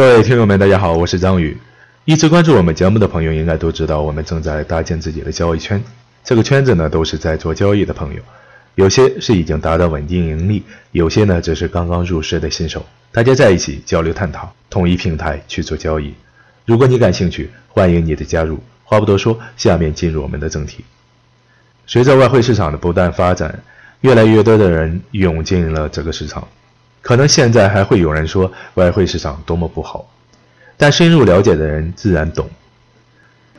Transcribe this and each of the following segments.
各位听友们，大家好，我是张宇。一直关注我们节目的朋友应该都知道，我们正在搭建自己的交易圈。这个圈子呢，都是在做交易的朋友，有些是已经达到稳定盈利，有些呢只是刚刚入市的新手。大家在一起交流探讨，统一平台去做交易。如果你感兴趣，欢迎你的加入。话不多说，下面进入我们的正题。随着外汇市场的不断发展，越来越多的人涌进了这个市场。可能现在还会有人说外汇市场多么不好，但深入了解的人自然懂。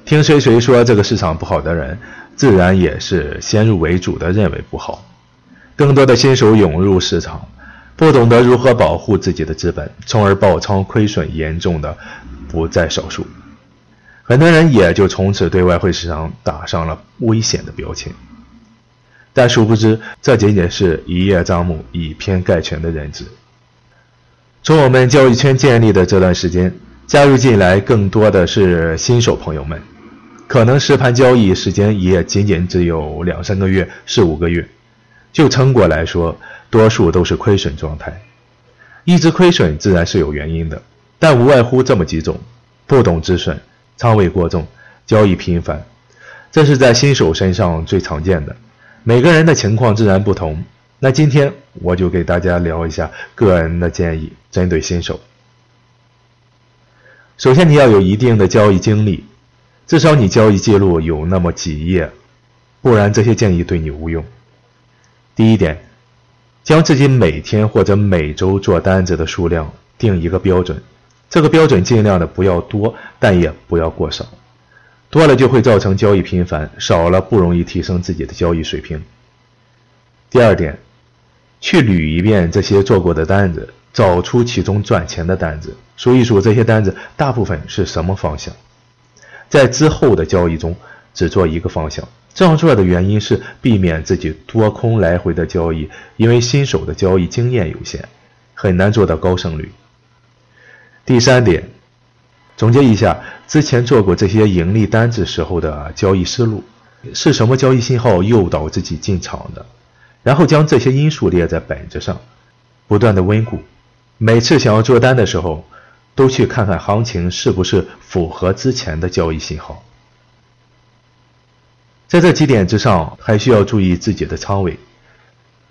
听谁谁说这个市场不好的人，自然也是先入为主的认为不好。更多的新手涌入市场，不懂得如何保护自己的资本，从而爆仓亏损严重的不在少数。很多人也就从此对外汇市场打上了危险的标签。但殊不知，这仅仅是一叶障目、以偏概全的认知。从我们交易圈建立的这段时间，加入进来更多的是新手朋友们，可能实盘交易时间也仅仅只有两三个月、四五个月。就成果来说，多数都是亏损状态。一直亏损自然是有原因的，但无外乎这么几种：不懂止损、仓位过重、交易频繁，这是在新手身上最常见的。每个人的情况自然不同，那今天我就给大家聊一下个人的建议，针对新手。首先，你要有一定的交易经历，至少你交易记录有那么几页，不然这些建议对你无用。第一点，将自己每天或者每周做单子的数量定一个标准，这个标准尽量的不要多，但也不要过少。多了就会造成交易频繁，少了不容易提升自己的交易水平。第二点，去捋一遍这些做过的单子，找出其中赚钱的单子，数一数这些单子大部分是什么方向，在之后的交易中只做一个方向。这样做的原因是避免自己多空来回的交易，因为新手的交易经验有限，很难做到高胜率。第三点。总结一下之前做过这些盈利单子时候的交易思路，是什么交易信号诱导自己进场的？然后将这些因素列在本子上，不断的温故。每次想要做单的时候，都去看看行情是不是符合之前的交易信号。在这几点之上，还需要注意自己的仓位。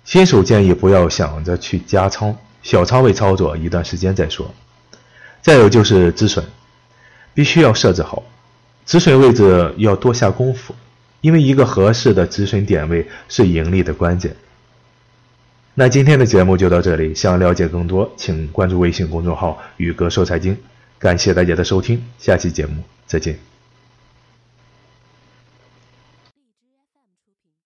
新手建议不要想着去加仓，小仓位操作一段时间再说。再有就是止损。必须要设置好止损位置，要多下功夫，因为一个合适的止损点位是盈利的关键。那今天的节目就到这里，想了解更多，请关注微信公众号“宇哥说财经”。感谢大家的收听，下期节目再见。